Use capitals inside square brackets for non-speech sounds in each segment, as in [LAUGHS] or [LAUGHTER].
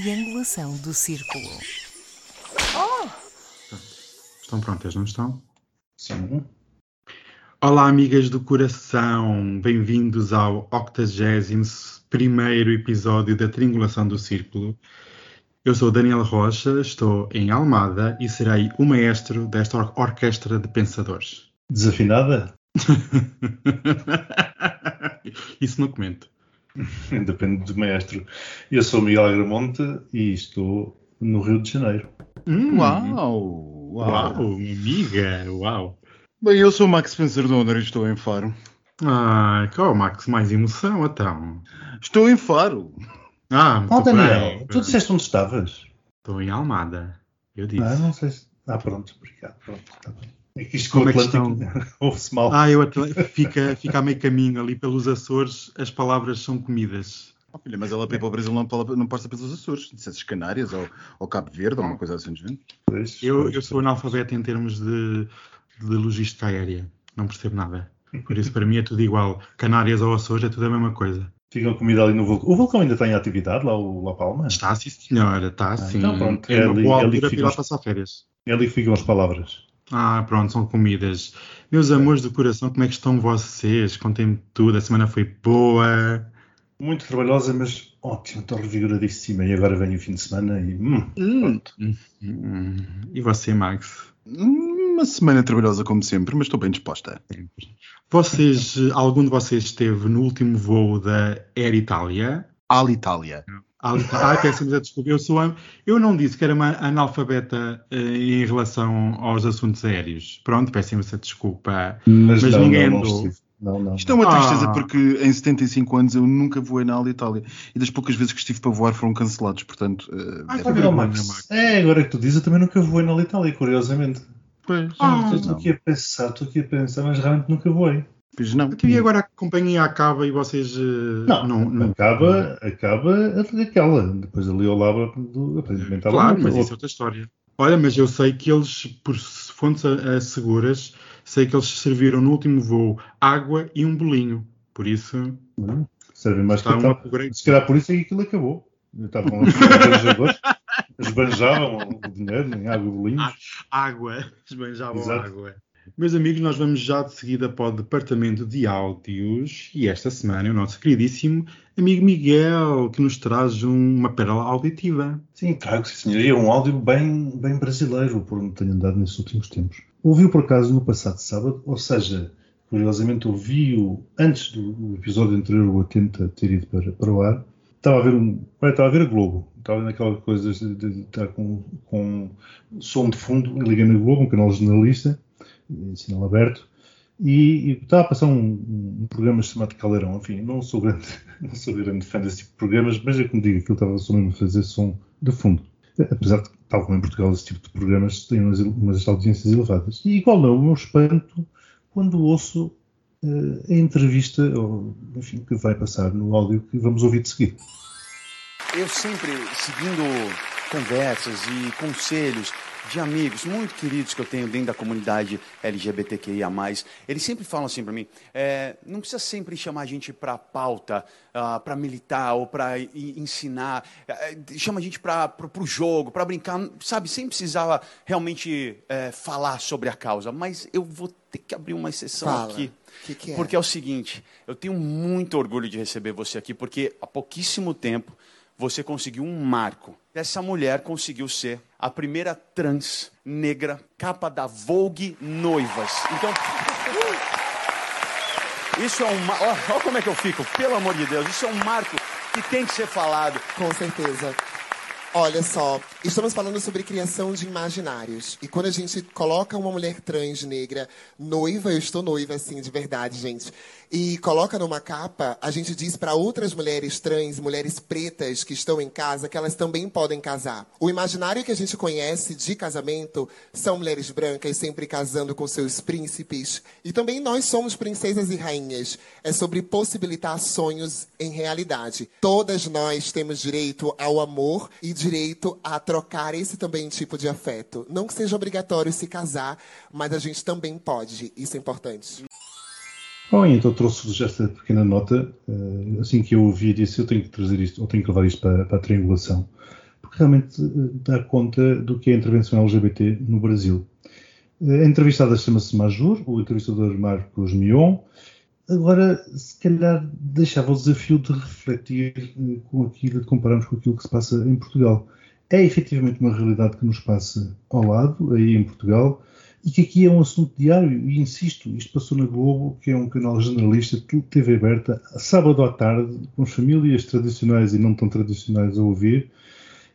triangulação do círculo. Estão prontas, não estão? Sim. Olá, amigas do coração. Bem-vindos ao 81 episódio da Triangulação do Círculo. Eu sou Daniel Rocha, estou em Almada e serei o maestro desta or- orquestra de pensadores. Desafinada? [LAUGHS] Isso não comento. [LAUGHS] Depende do maestro. Eu sou Miguel Agramonte e estou no Rio de Janeiro. Hum, Uau! Uau, amiga, uau. Bem, eu sou o Max Spencer Donner e estou em Faro. Ah, qual, Max, mais emoção, então? Estou em Faro. Ah, muito Oh, Daniel, bem. tu disseste onde estavas? Estou em Almada. Eu disse. Ah, não sei se... Ah, pronto, obrigado. Pronto, está bem. É que isto Como com é o que Atlântico [LAUGHS] ouve-se mal. Ah, eu atle- fica, fica a meio caminho ali pelos Açores, as palavras são comidas. Oh, filha, mas ela para ir para o Brasil não, não passa pelos Açores. Dissesses Canárias ou, ou Cabo Verde ou uma coisa assim género. Pois, Eu, pois. eu sou analfabeto em termos de, de logística aérea. Não percebo nada. Por isso, para mim, é tudo igual. Canárias ou Açores é tudo a mesma coisa. Ficam comida ali no vulcão. O vulcão ainda está em atividade, lá o La Palma? Está, sim, senhora. Está, sim. então pronto, é é uma ali- boa é ali altura que para ir lá ficam- passar férias. É ali que ficam as palavras. Ah, pronto, são comidas. Meus amores do coração, como é que estão vocês? Contem-me tudo. A semana foi boa. Muito trabalhosa, mas ótimo, estou revigoradíssima. E agora vem o fim de semana e. Hum, Hum, Hum, E você, Max? uma semana trabalhosa como sempre, mas estou bem disposta. Vocês, [LAUGHS] algum de vocês esteve no último voo da Air Itália? Alitalia. Ah, peço-me a desculpa. Eu, sou, eu não disse que era uma analfabeta eh, em relação aos assuntos aéreos. Pronto, peço-me a desculpa. mas, Mas não, ninguém não, andou. não, não. Isto é uma Ah. tristeza porque em 75 anos eu nunca voei na Alitalia. E das poucas vezes que estive para voar foram cancelados, portanto. eh, Ah, tá Olha, bem, Max, Max. É, agora que tu dizes, eu também nunca voei na Itália, curiosamente. Pois, Ah, Estou aqui a pensar, estou aqui a pensar, mas realmente nunca voei. Pois não. Então, e agora a companhia acaba e vocês. eh, Não, não, não- acaba, acaba aquela. Depois ali ao lado do aparentemente Claro, mas isso é outra história. Olha, mas eu sei que eles, por fontes seguras, sei que eles serviram no último voo água e um bolinho. Por isso, Hum, Servem mais que a upgrade. Se calhar por isso é que aquilo acabou. Estavam os esbanjadores, esbanjavam o dinheiro em água e bolinhos. Água, [LAUGHS] esbanjavam Exato. água. Meus amigos, nós vamos já de seguida para o departamento de áudios e esta semana é o nosso queridíssimo amigo Miguel que nos traz um- uma pérola auditiva. Sim, trago, sim, senhor. E é um áudio bem, bem brasileiro, por onde tenho andado nesses últimos tempos. Ouvi-o por acaso no passado sábado, ou seja, curiosamente ouvi-o antes do, episódio anterior, o 80, ter ido para, para o ar. Estava a ver um. Olha, estava a ver a Globo. Estava naquela coisa de, de- de estar com, com som de fundo, liguei na Globo, um canal jornalista, sinal aberto. E, e estava a passar um, um- programa chamado Caldeirão. Enfim, não sou grande, [LAUGHS] não sou grande fã desse tipo de programas, mas é como digo, aquilo estava só mesmo a fazer som de fundo. Apesar de, tal como em Portugal, esse tipo de programas têm umas, umas audiências elevadas. E igual não, o meu espanto quando ouço eh, a entrevista, ou, enfim, que vai passar no áudio que vamos ouvir de seguida. eu sempre seguindo conversas e conselhos de amigos muito queridos que eu tenho dentro da comunidade LGBTQIA+, eles sempre falam assim para mim, é, não precisa sempre chamar a gente para pauta, para militar ou para ensinar, é, chama a gente para o jogo, para brincar, sabe, sem precisar realmente é, falar sobre a causa, mas eu vou ter que abrir uma exceção Fala. aqui. Que que é? Porque é o seguinte, eu tenho muito orgulho de receber você aqui, porque há pouquíssimo tempo você conseguiu um marco. Essa mulher conseguiu ser a primeira trans negra capa da Vogue Noivas. Então. Isso é um. olha como é que eu fico, pelo amor de Deus. Isso é um marco que tem que ser falado. Com certeza. Olha só, estamos falando sobre criação de imaginários. E quando a gente coloca uma mulher trans negra noiva, eu estou noiva assim de verdade, gente, e coloca numa capa, a gente diz para outras mulheres trans, mulheres pretas que estão em casa, que elas também podem casar. O imaginário que a gente conhece de casamento são mulheres brancas sempre casando com seus príncipes. E também nós somos princesas e rainhas. É sobre possibilitar sonhos em realidade. Todas nós temos direito ao amor e direito a trocar esse também tipo de afeto. Não que seja obrigatório se casar, mas a gente também pode. Isso é importante. Bom, então trouxe-vos esta pequena nota. eh, assim que eu ouvi, disse: eu tenho que trazer isto, eu tenho que levar isto para, para a triangulação. porque realmente uh, dá conta do que é a intervenção LGBT no Brasil. Uh, a entrevistada chama-se Majur, o entrevistador Marcos Mion. Agora, se calhar, deixava o desafio de refletir uh, com aquilo, de compararmos com aquilo que se passa em Portugal. É efetivamente uma realidade que nos passa ao lado, aí em Portugal, e que aqui é um assunto diário, e insisto, isto passou na Globo, que é um canal generalista, TV aberta, sábado à tarde, com as famílias tradicionais e não tão tradicionais a ouvir,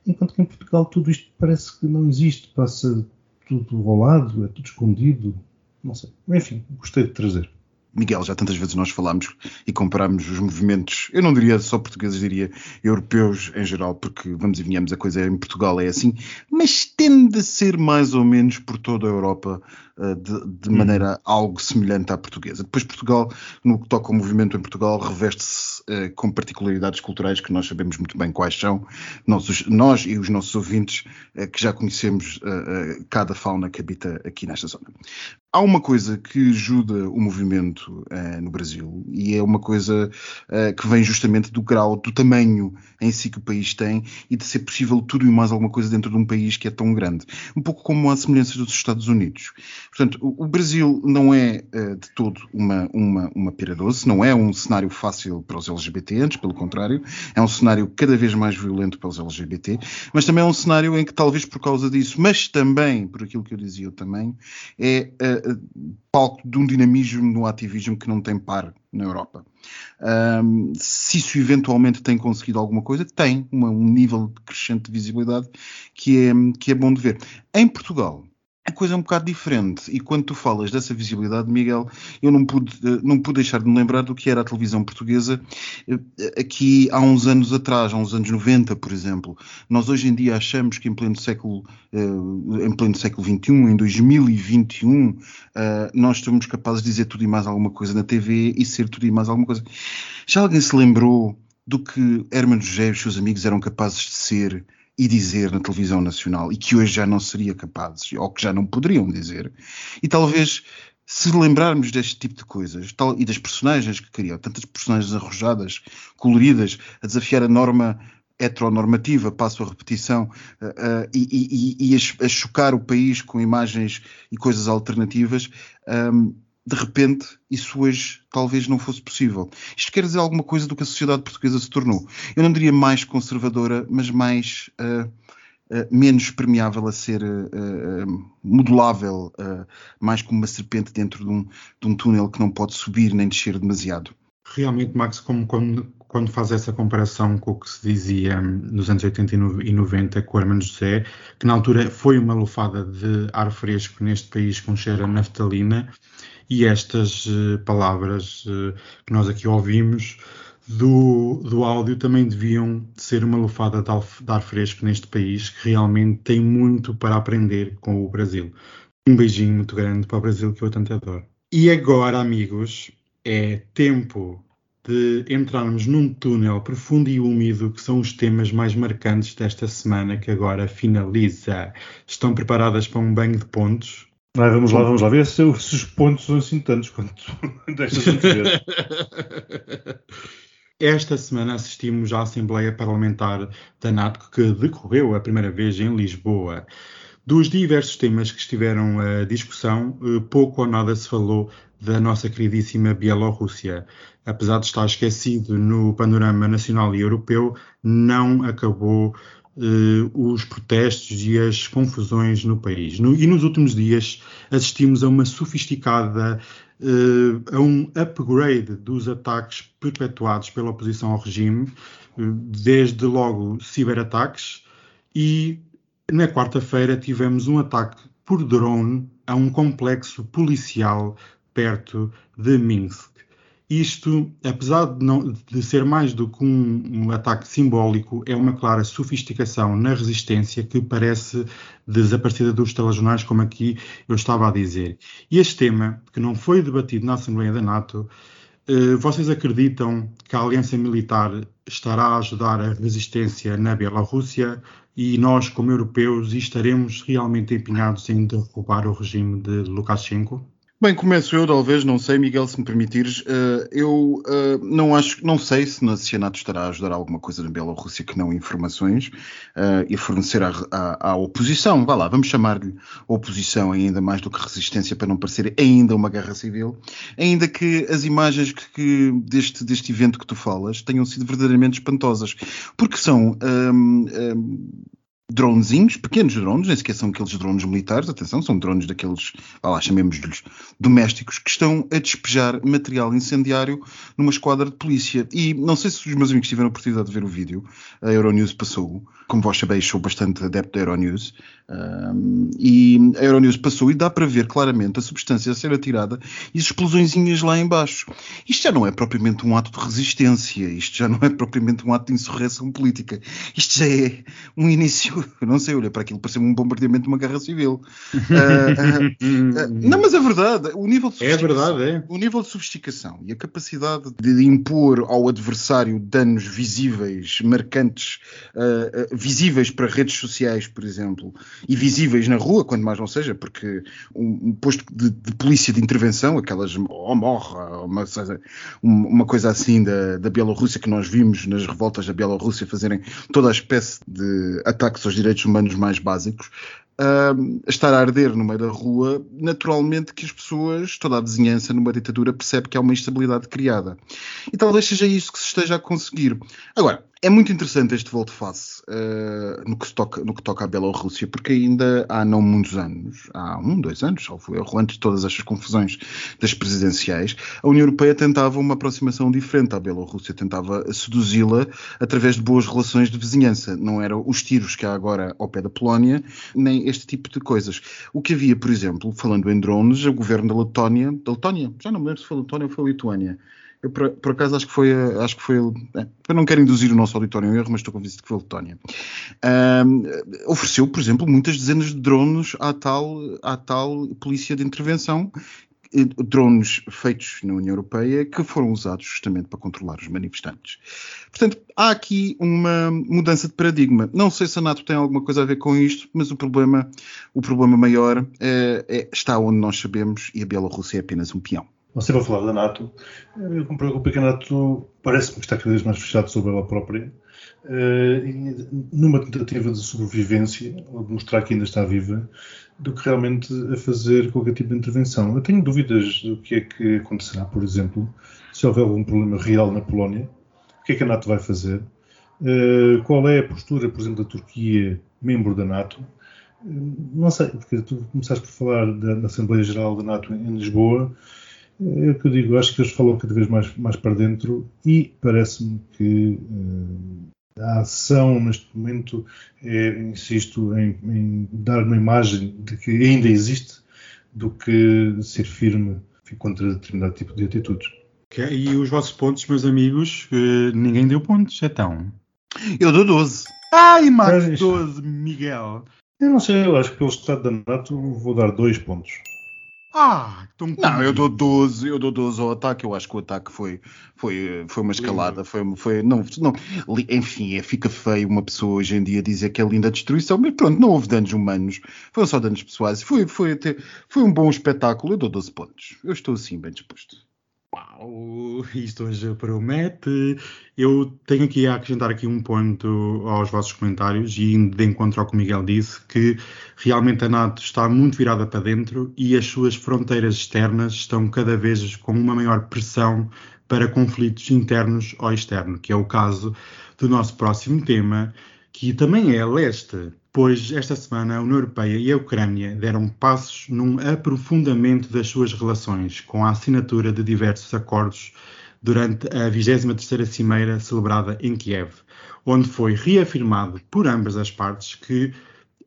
enquanto que em Portugal tudo isto parece que não existe, passa tudo ao lado, é tudo escondido, não sei. Enfim, gostei de trazer. Miguel, já tantas vezes nós falámos e comparámos os movimentos, eu não diria só portugueses, diria europeus em geral, porque vamos e venhamos, a coisa em Portugal é assim, mas tende a ser mais ou menos por toda a Europa uh, de, de hum. maneira algo semelhante à portuguesa. Depois Portugal, no que toca ao movimento em Portugal, reveste-se uh, com particularidades culturais que nós sabemos muito bem quais são, nós, nós e os nossos ouvintes uh, que já conhecemos cada fauna que habita aqui nesta zona. Há uma coisa que ajuda o movimento no Brasil e é uma coisa que vem justamente do grau, do tamanho em si que o país tem e de ser possível tudo e mais alguma coisa dentro de um país que é tão grande. Um pouco como a semelhança dos Estados Unidos. Portanto, o, o Brasil não é de todo uma, uma, uma pira doce, não é um cenário fácil para os LGBT, antes pelo contrário, é um cenário cada vez mais violento para os LGBT, mas também é um cenário em que talvez por causa disso, mas também por aquilo que eu dizia tamanho, é palco de um dinamismo no ativismo que não tem par na Europa. Um, se isso eventualmente tem conseguido alguma coisa, tem uma, um nível crescente de visibilidade que é, que é bom de ver. Em Portugal, coisa é um bocado diferente. E quando tu falas dessa visibilidade, Miguel, eu não pude, eh, não pude deixar de me lembrar do que era a televisão portuguesa eh, aqui há uns anos atrás, há uns anos 90, por exemplo. Nós hoje em dia achamos que em pleno século, eh, em pleno século XXI, em 2021, nós estamos capazes de dizer tudo e mais alguma coisa na TV e ser tudo e mais alguma coisa. Já alguém se lembrou do que Hermano José e os seus amigos eram capazes de ser e dizer na televisão nacional e que hoje já não seria capazes ou que já não poderiam dizer. E talvez se lembrarmos deste tipo de coisas tal, e das personagens que criam, tantas personagens arrojadas, coloridas, a desafiar a norma heteronormativa, passo a repetição, uh, uh, e, e, e a, a, chocar o país com imagens e coisas alternativas, um, de repente, isso hoje talvez não fosse possível. Isto quer dizer alguma coisa do que a sociedade portuguesa se tornou. Eu não diria mais conservadora, mas mais uh, uh, menos permeável a ser uh, modulável, mais como uma serpente dentro de um, de um, túnel que não pode subir nem descer demasiado. Realmente, Max, como quando faz essa comparação com o que se dizia nos anos 80 e 90 com o Hermano José, que na altura foi uma lufada de ar fresco neste país com cheiro a naftalina, e estas uh, palavras uh, que nós aqui ouvimos do, do áudio também deviam ser uma lufada de, de ar fresco neste país que realmente tem muito para aprender com o Brasil. Um beijinho muito grande para o Brasil que eu tanto adoro. E agora, amigos, é tempo de entrarmos num túnel profundo e úmido, que são os temas mais marcantes desta semana que agora finaliza. Estão preparadas para um banho de pontos? Ah, vamos lá, vamos lá ver se, os pontos são assim tantos quanto [LAUGHS] destas. [LAUGHS] Esta semana assistimos à Assembleia Parlamentar da NATO, que decorreu a primeira vez em Lisboa. Dos diversos temas que estiveram a discussão, eh, pouco ou nada se falou da nossa queridíssima Bielorrússia. Apesar de estar esquecido no panorama nacional e europeu, não acabou os protestos e as confusões no país. No, e nos últimos dias assistimos a uma sofisticada, uh, a um upgrade dos ataques perpetuados pela oposição ao regime, uh, desde logo ciberataques, e na quarta-feira tivemos um ataque por drone a um complexo policial perto de Minsk. Isto, apesar de, não, de ser mais do que um, um, ataque simbólico, é uma clara sofisticação na resistência que parece desaparecida dos telejornais, como aqui eu estava a dizer. E este tema, que não foi debatido na Assembleia da NATO, eh, vocês acreditam que a aliança militar estará a ajudar a resistência na Bielorrússia e nós, como europeus, estaremos realmente empenhados em derrubar o regime de Lukashenko? Bem, começo eu, talvez, não sei, Miguel, se me permitires. Uh, eu uh, não acho, não sei se, se a NATO estará a ajudar alguma coisa na Bielorrússia que não informações uh, e fornecer à, à, à, oposição, vá lá, vamos chamar-lhe oposição ainda mais do que resistência para não parecer ainda uma guerra civil, ainda que as imagens que, que deste, deste evento que tu falas tenham sido verdadeiramente espantosas, porque são um, um, dronezinhos, pequenos drones, nem sequer são aqueles drones militares, atenção, são drones daqueles, lá, chamemos-lhes domésticos, que estão a despejar material incendiário numa esquadra de polícia. E não sei se os meus amigos tiveram a oportunidade de ver o vídeo, a Euronews passou, como vós sabeis, sou bastante adepto da Euronews, um, e a Euronews passou e dá para ver claramente a substância a ser atirada e as explosõezinhas lá embaixo. Isto já não é propriamente um ato de resistência, isto já não é propriamente um ato de insurreição política, isto já é um início, [LAUGHS] não sei, olha para aquilo, parece um bombardeamento de uma guerra civil. Uh, uh, uh, não, mas é verdade, o nível de é verdade, é. o nível de sofisticação e a capacidade de impor ao adversário danos visíveis, marcantes, visíveis para redes sociais, por exemplo, e visíveis na rua, quando mais não seja, porque um, um posto de, de, polícia de intervenção, aquelas ou morra, uma, uma coisa assim da, da Bielorrússia que nós vimos nas revoltas da Bielorrússia fazerem toda a espécie de ataques aos direitos humanos mais básicos, uh, estar a arder no meio da rua, naturalmente que as pessoas, toda a vizinhança numa ditadura percebe que há uma instabilidade criada. E talvez seja isso que se esteja a conseguir. Agora, é muito interessante este volte-face uh, no, que toca, no que toca à Bielorrússia, porque ainda há não muitos anos, há um, dois anos, salvo erro, antes de todas estas confusões das presidenciais, a União Europeia tentava uma aproximação diferente à Bielorrússia, tentava seduzi-la através de boas relações de vizinhança. Não eram os tiros que há agora ao pé da Polónia, nem este tipo de coisas. O que havia, por exemplo, falando em drones, o governo da Letónia, da Letónia, já não me lembro se foi Letónia ou foi Lituânia, eu, por, por, acaso, acho que foi. Acho que foi é, eu não quero induzir o nosso auditório em erro, mas estou convencido que foi a Letónia. Um, ofereceu, por exemplo, muitas dezenas de drones à tal, à tal polícia de intervenção drones feitos na União Europeia que foram usados justamente para controlar os manifestantes. Portanto, há aqui uma mudança de paradigma. Não sei se a NATO tem alguma coisa a ver com isto, mas o problema, o problema maior é, é, está onde nós sabemos e a Bielorrússia é apenas um peão. Você vai falar da NATO. Eu preocupo que a NATO parece-me que está cada vez mais fechado sobre ela própria. Uh, numa tentativa de sobrevivência, ou de mostrar que ainda está viva, do que realmente a fazer qualquer tipo de intervenção. Eu tenho dúvidas do que é que acontecerá, por exemplo, se houver algum problema real na Polónia, o que é que a NATO vai fazer? Uh, qual é a postura, por exemplo, da Turquia, membro da NATO? Uh, não sei, porque tu começaste por falar da, da Assembleia Geral da NATO em Lisboa, é o que eu digo, acho que eles falam cada vez mais, mais para dentro e parece-me que uh, a ação neste momento é, insisto, em, em, dar uma imagem de que ainda existe do que ser firme contra determinado tipo de atitudes. Okay. E os vossos pontos, meus amigos, uh, ninguém deu pontos, então. Eu dou 12. Ai, mais 12, Miguel. Eu não sei, eu acho que pelo estado da NATO vou dar dois pontos. Ah, então não, eu dou 12, eu dou 12 ao ataque. Eu acho que o ataque foi, foi, foi uma escalada, foi, foi não, não, enfim, é, fica feio uma pessoa hoje em dia dizer que é linda a destruição, mas pronto, não houve danos humanos, foram só danos pessoais. Foi, foi, até, foi um bom espetáculo. Eu dou 12 pontos. Eu estou assim bem disposto. Uau, isto hoje promete. Eu tenho aqui a acrescentar aqui um ponto aos vossos comentários e de encontro ao que o Miguel disse, que realmente a NATO está muito virada para dentro e as suas fronteiras externas estão cada vez com uma maior pressão para conflitos internos ou externos, que é o caso do nosso próximo tema, que também é a leste pois esta semana a União Europeia e a Ucrânia deram passos num aprofundamento das suas relações, com a assinatura de diversos acordos durante a 23ª Cimeira celebrada em Kiev, onde foi reafirmado por ambas as partes que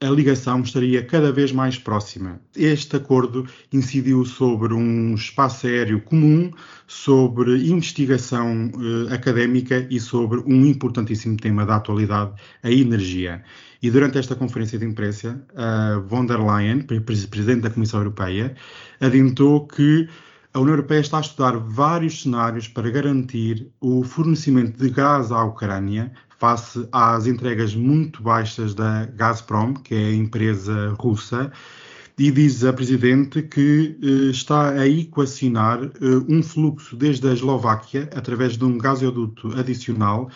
a ligação estaria cada vez mais próxima. Este acordo incidiu sobre um espaço aéreo comum, sobre investigação eh, académica e sobre um importantíssimo tema da atualidade, a energia. E durante esta conferência de imprensa, a von der Leyen, presidente da Comissão Europeia, adiantou que a União Europeia está a estudar vários cenários para garantir o fornecimento de gás à Ucrânia face às entregas muito baixas da Gazprom, que é a empresa russa, E diz a Presidente que uh, está a equacionar uh, um fluxo desde a Eslováquia, através de um gasoduto adicional,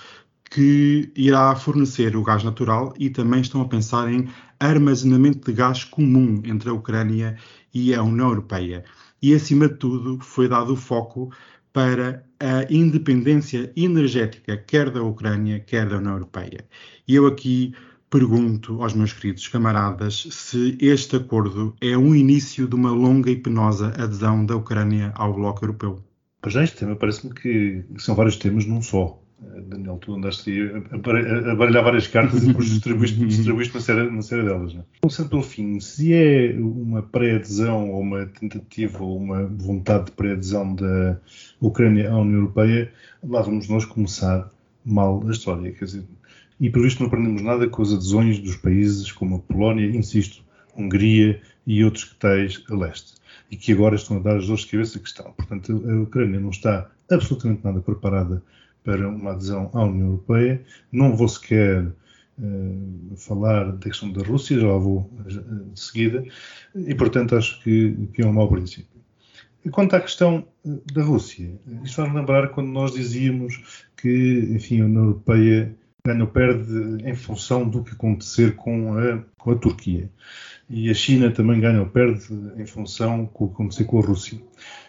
que irá fornecer o gás natural e também estão a pensar em armazenamento de gás comum entre a Ucrânia e a União Europeia. E, acima de tudo, foi dado o foco para a independência energética, quer da Ucrânia, quer da União Europeia. E eu aqui pergunto aos meus queridos camaradas se este acordo é um início de uma longa e penosa adesão da Ucrânia ao Bloco Europeu. Pois já, este tema parece-me que são vários temas num só. Daniel, tu andaste a, baralhar várias cartas e depois [LAUGHS] distribuíste, distribuíste uma, série, uma série delas. Não? Começando pelo fim, se é uma pré-adesão ou uma tentativa ou uma vontade de pré-adesão da Ucrânia à União Europeia, lá vamos nós começar mal a história. Quer dizer, e por visto não aprendemos nada com as adesões dos países como a Polónia, insisto, Hungria e outros que tais a leste. E que agora estão a dar as dores de cabeça que estão. Portanto, a Ucrânia não está absolutamente nada preparada para uma adesão à União Europeia. Não vou sequer uh, falar da questão da Rússia, já lá vou uh, de seguida, e portanto acho que, que é um mau princípio. Quanto à questão eh, da Rússia, isto faz lembrar quando nós dizíamos que, enfim, a União Europeia ganha ou perde em função do que acontecer com a, com a Turquia. E a China também ganha ou perde em função do que acontecer com a Rússia.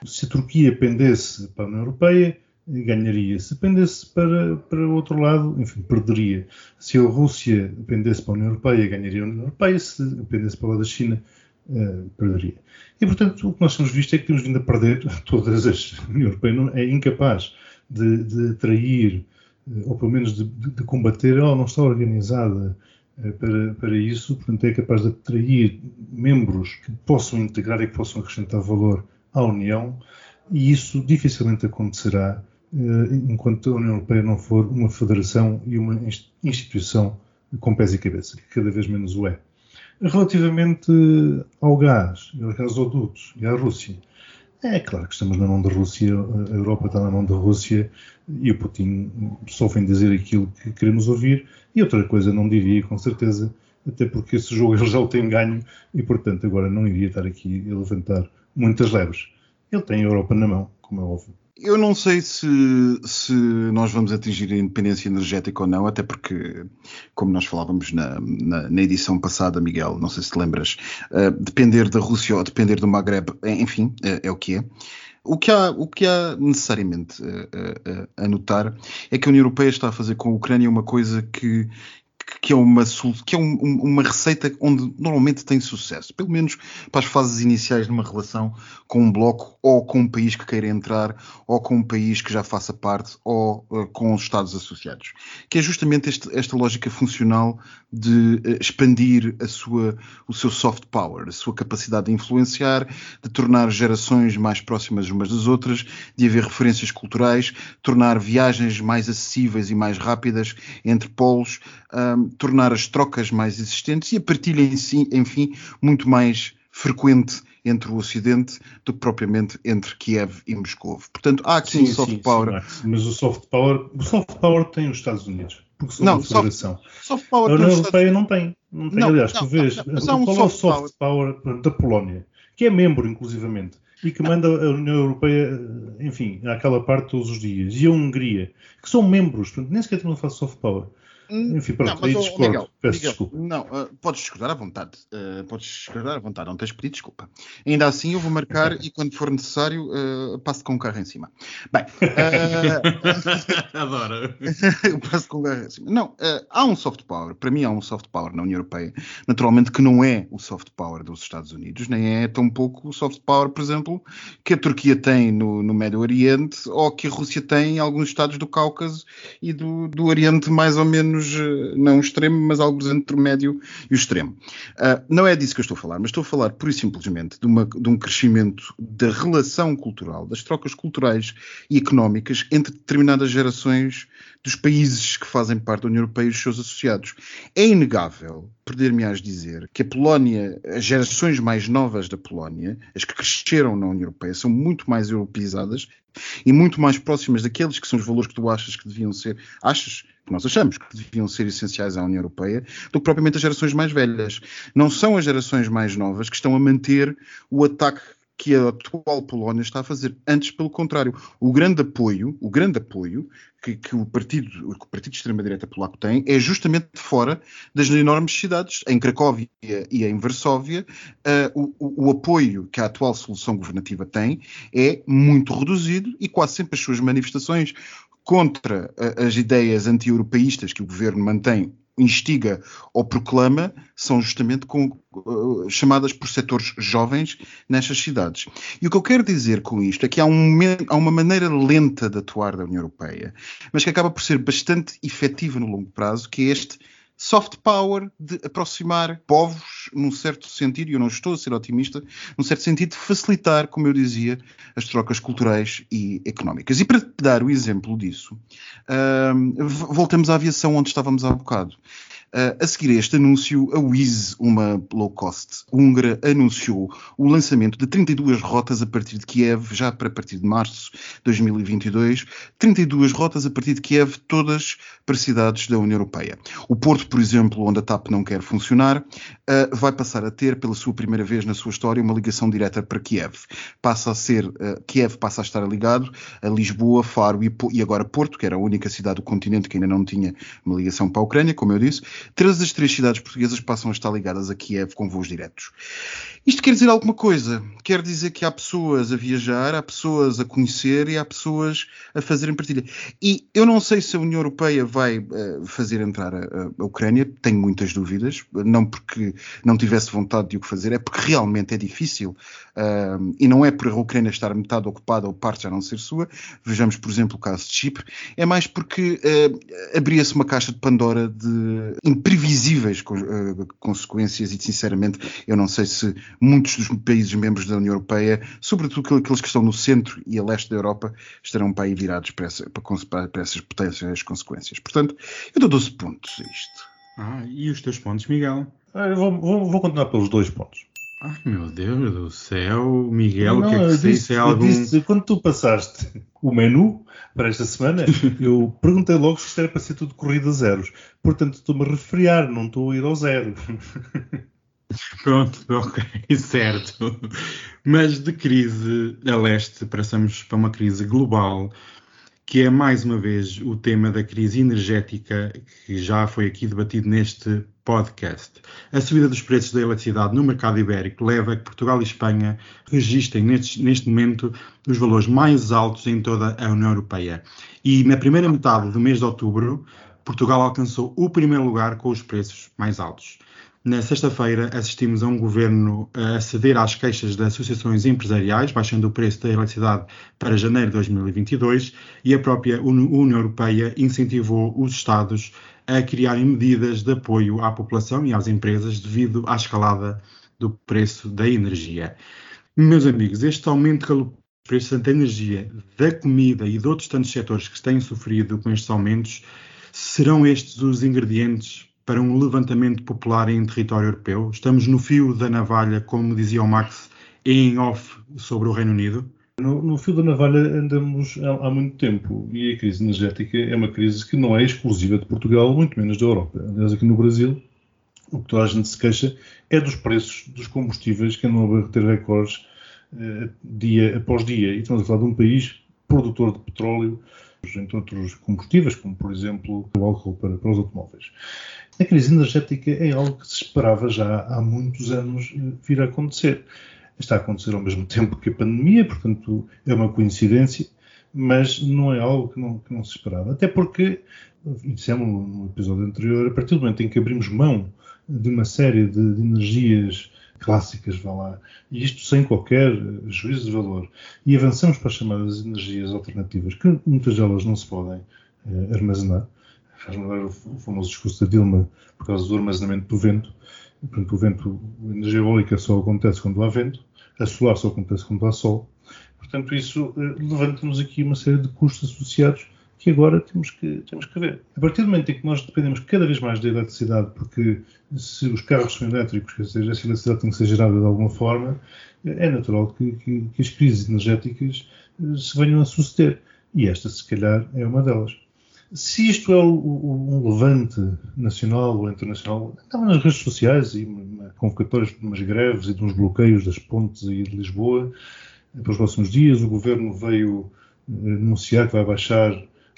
Se a Turquia pendesse para a União Europeia, ganharia. Se pendesse para, para o outro lado, enfim, perderia. Se a Rússia pendesse para a União Europeia, ganharia a União Europeia. Se pendesse para o lado da China, uh, perderia. E, portanto, o que nós temos visto é que temos vindo a perder [LAUGHS] todas as. A [LAUGHS] União Europeia não, é incapaz de, de atrair, uh, ou pelo menos de, de, combater, ela não está organizada uh, para, para isso, portanto, é capaz de atrair membros que possam integrar e que possam acrescentar valor à União, e isso dificilmente acontecerá eh, enquanto a União Europeia não for uma federação e uma instituição com pés e cabeça, que cada vez menos o é. Relativamente ao gás, aos gasodutos e à Rússia, é claro que estamos na mão da Rússia, a Europa está na mão da Rússia e o Putin só vem dizer aquilo que queremos ouvir e outra coisa não diria com certeza, até porque esse jogo ele já o tem ganho e portanto agora não iria estar aqui a levantar muitas leves. Ele tem a Europa na mão, como é óbvio. Eu não sei se, se nós vamos atingir a independência energética ou não, até porque, como nós falávamos na, na, na edição passada, Miguel, não sei se te lembras, uh, depender da Rússia ou depender do Maghreb, enfim, é, é o que é. O que há, o que há necessariamente a, notar é que a União Europeia está a fazer com a Ucrânia uma coisa que, que é, uma, que é um, uma receita onde normalmente tem sucesso, pelo menos para as fases iniciais de uma relação com um bloco ou com um país que queira entrar ou com um país que já faça parte ou uh, com os Estados associados, que é justamente este, esta lógica funcional de uh, expandir a sua, o seu soft power, a sua capacidade de influenciar, de tornar gerações mais próximas umas das outras, de haver referências culturais, tornar viagens mais acessíveis e mais rápidas entre polos, um, tornar as trocas mais existentes e a partilha em si, enfim, muito mais frequente entre o Ocidente do que propriamente entre Kiev e Moscou. Portanto, há aqui sim, um soft sim, power. Sim, mas o soft power, o soft power tem os Estados Unidos, porque são não, uma federação. Soft, soft power a União Europeia não tem. Não tem, não, aliás, não, tu vês, não, mas há um qual soft é o soft power, power da Polónia, que é membro, inclusivamente, e que manda a União Europeia, enfim, àquela parte todos os dias, e a Hungria, que são membros, portanto, nem sequer estamos a falar de soft power. Enfim, pronto, não, mas, aí discordo. Miguel, Peço Miguel, desculpa. Não, uh, podes discordar à vontade. Uh, podes discordar à vontade, não tens pedido desculpa. Ainda assim, eu vou marcar e quando for necessário, uh, passo com o carro em cima. Bem, [LAUGHS] [LAUGHS] adoro. eu passo com o carro em cima. Não, há um soft power, para mim há um soft power na União Europeia, naturalmente que não é o soft power dos Estados Unidos, nem é tão pouco o soft power, por exemplo, que a Turquia tem no, no Médio Oriente ou que a Rússia tem em alguns estados do Cáucaso e do, do Oriente mais ou menos não extremo, mas algo entre o médio e o extremo. Uh, não é disso que eu estou a falar, mas estou a falar pura e simplesmente de, uma, de um crescimento da relação cultural, das trocas culturais e económicas entre determinadas gerações dos países que fazem parte da União Europeia e os seus associados. É inegável, poder-me-ás dizer que a Polónia, as gerações mais novas da Polónia, as que cresceram na União Europeia, são muito mais europeizadas e muito mais próximas daqueles que são os valores que tu achas que deviam ser, achas que nós achamos que deviam ser essenciais à União Europeia, do que propriamente as gerações mais velhas. Não são as gerações mais novas que estão a manter o ataque que a atual Polónia está a fazer. Antes, pelo contrário, o grande apoio, o grande apoio que, que o partido, o partido de extrema-direita polaco tem é justamente fora das enormes cidades, em Cracóvia e em Varsóvia, uh, o, o, apoio que a atual solução governativa tem é muito reduzido e quase sempre as suas manifestações contra uh, as ideias anti-europeístas que o governo mantém instiga ou proclama são justamente com, uh, chamadas por setores jovens nestas cidades. E o que eu quero dizer com isto é que há, um, há, uma maneira lenta de atuar da União Europeia, mas que acaba por ser bastante efetiva no longo prazo, que é este soft power de aproximar povos, num certo sentido, e eu não estou a ser otimista, num certo sentido de facilitar, como eu dizia, as trocas culturais e económicas. E para dar o exemplo disso, uh, voltamos à aviação onde estávamos há bocado. Uh, a seguir a este anúncio, a Wizz, uma low cost húngara, anunciou o lançamento de 32 rotas a partir de Kiev, já para partir de março de 2022. 32 rotas a partir de Kiev, todas para cidades da União Europeia. O Porto, por exemplo, onde a TAP não quer funcionar, uh, vai passar a ter, pela sua primeira vez na sua história, uma ligação direta para Kiev. Passa a ser, uh, Kiev passa a estar ligado a Lisboa, Faro e, e agora Porto, que era a única cidade do continente que ainda não tinha uma ligação para a Ucrânia, como eu disse Todas as três cidades portuguesas passam a estar ligadas a Kiev com voos diretos. Isto quer dizer alguma coisa. Quer dizer que há pessoas a viajar, há pessoas a conhecer e há pessoas a fazerem partilha. E eu não sei se a União Europeia vai uh, fazer entrar a, a, Ucrânia, tenho muitas dúvidas, não porque não tivesse vontade de o fazer, é porque realmente é difícil. Uh, e não é por a Ucrânia estar metade ocupada ou parte já não ser sua. Vejamos, por exemplo, o caso de Chipre. É mais porque uh, abria-se uma caixa de Pandora de imprevisíveis consequências e, sinceramente, eu não sei se muitos dos países membros da União Europeia, sobretudo aqueles que estão no centro e a leste da Europa, estarão para aí virados para, essa, para, para essas potenciais consequências. Portanto, eu dou 12 pontos a isto. Ah, e os teus pontos, Miguel? Ah, vou, vou, vou, continuar pelos dois pontos. Ai meu Deus do céu, Miguel, o que é que se disse, é algum... disse, quando tu passaste o menu para esta semana, [LAUGHS] eu perguntei logo se isto era para ser tudo corrida a zeros. Portanto, estou-me a resfriar, não estou a ir ao zero. [LAUGHS] Pronto, ok, certo. Mas de crise a leste passamos para uma crise global, que é mais uma vez o tema da crise energética, que já foi aqui debatido neste podcast. A subida dos preços da eletricidade no mercado ibérico leva a que Portugal e Espanha registrem neste, neste momento os valores mais altos em toda a União Europeia. E na primeira metade do mês de outubro, Portugal alcançou o primeiro lugar com os preços mais altos. Na sexta-feira, assistimos a um governo a ceder às queixas das associações empresariais, baixando o preço da eletricidade para janeiro de 2022, e a própria União Europeia incentivou os Estados a criarem medidas de apoio à população e às empresas devido à escalada do preço da energia. Meus amigos, este aumento do preço da energia, da comida e de outros tantos setores que têm sofrido com estes aumentos, serão estes os ingredientes para um levantamento popular em território europeu? Estamos no fio da navalha, como dizia o Max em off sobre o Reino Unido? No, no fio da navalha andamos há, há, muito tempo e a crise energética é uma crise que não é exclusiva de Portugal, muito menos da Europa. Aliás, aqui no Brasil, o que toda a gente se queixa é dos preços dos combustíveis que andam a bater recordes eh, dia após dia. E estamos a falar de um país produtor de petróleo, entre outros combustíveis, como por exemplo o álcool para, para os automóveis. A crise energética é algo que se esperava já há muitos anos eh, vir a acontecer. Está a acontecer ao mesmo tempo que a pandemia, portanto é uma coincidência, mas não é algo que não, que não se esperava. Até porque, dissemos no episódio anterior, a partir do momento em que abrimos mão de uma série de, de energias clássicas, vá lá, e isto sem qualquer juízo de valor, e avançamos para as chamadas energias alternativas, que muitas delas não se podem eh, armazenar, faz-me lembrar o famoso discurso da Dilma por causa do armazenamento do vento. Portanto, o vento, a energia eólica só acontece quando há vento, a solar só acontece quando há sol. Portanto, isso eh, levanta-nos aqui uma série de custos associados que agora temos que, temos que ver. A partir do momento em que nós dependemos cada vez mais da eletricidade, porque se os carros são elétricos, quer dizer, essa eletricidade tem que ser gerada de alguma forma, é natural que, que, que as crises energéticas eh, se venham a suceder. E esta, se calhar, é uma delas. Se isto é um levante nacional ou internacional, estava nas redes sociais e convocatórias de umas greves e de uns bloqueios das pontes e de Lisboa para os próximos dias. O governo veio eh, anunciar que vai baixar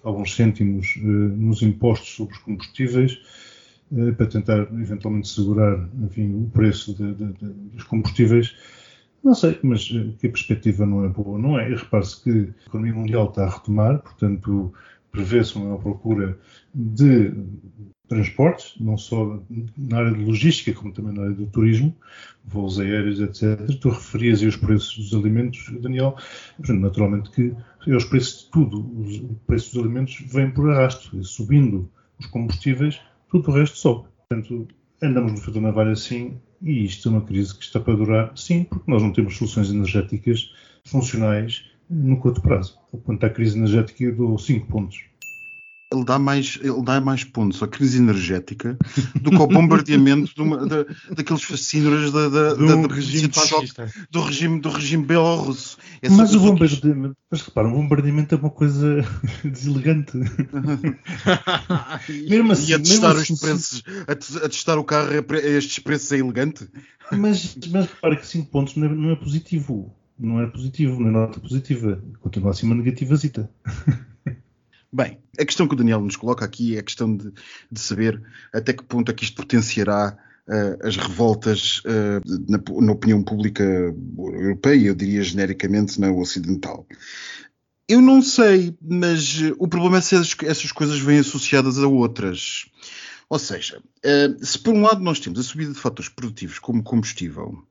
alguns cêntimos eh, nos impostos sobre os combustíveis eh, para tentar eventualmente segurar enfim, o preço de, de, de, dos combustíveis. Não sei, mas que a perspectiva não é boa, não é? Repare-se que a economia mundial está a retomar, portanto, prevê-se uma procura de transportes, não só na área de logística, como também na área do turismo, voos aéreos, etc. Tu referias aí os preços dos alimentos, Daniel. Naturalmente que os preços de tudo, os preços dos alimentos vêm por arrasto, subindo os combustíveis, tudo o resto sobe. Portanto, andamos no fio da navalha assim, e isto é uma crise que está para durar, sim, porque nós não temos soluções energéticas funcionais no curto prazo. Quanto à crise energética, eu dou 5 pontos. Ele dá, mais, ele dá mais pontos à crise energética do que ao bombardeamento de uma, da, daqueles fascínoras da, da, do, da, da regime do regime do regime belorrusso. Essa mas o bombardeamento, mas repara, um bombardeamento é uma coisa [LAUGHS] deselegante. [LAUGHS] mesmo assim, e a testar os assim, preços, a, a, testar o carro a, estes preços é elegante. Mas, mas repara que 5 pontos não é, não é positivo não é positivo, não é nota positiva. Continua assim uma negativazita. [LAUGHS] Bem, a questão que o Daniel nos coloca aqui é a questão de, de saber até que ponto é que isto potenciará uh, as revoltas uh, na, na, opinião pública europeia, eu diria genericamente na ocidental. Eu não sei, mas o problema é se essas coisas vêm associadas a outras. Ou seja, eh, se por um lado nós temos a subida de fatores produtivos como combustível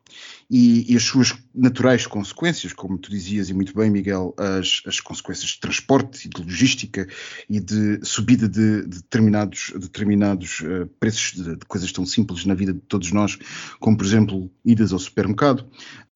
e, e, as suas naturais consequências, como tu dizias e muito bem, Miguel, as, as consequências de transporte e de logística e de subida de, de determinados, determinados uh, preços de, de, coisas tão simples na vida de todos nós, como por exemplo idas ao supermercado,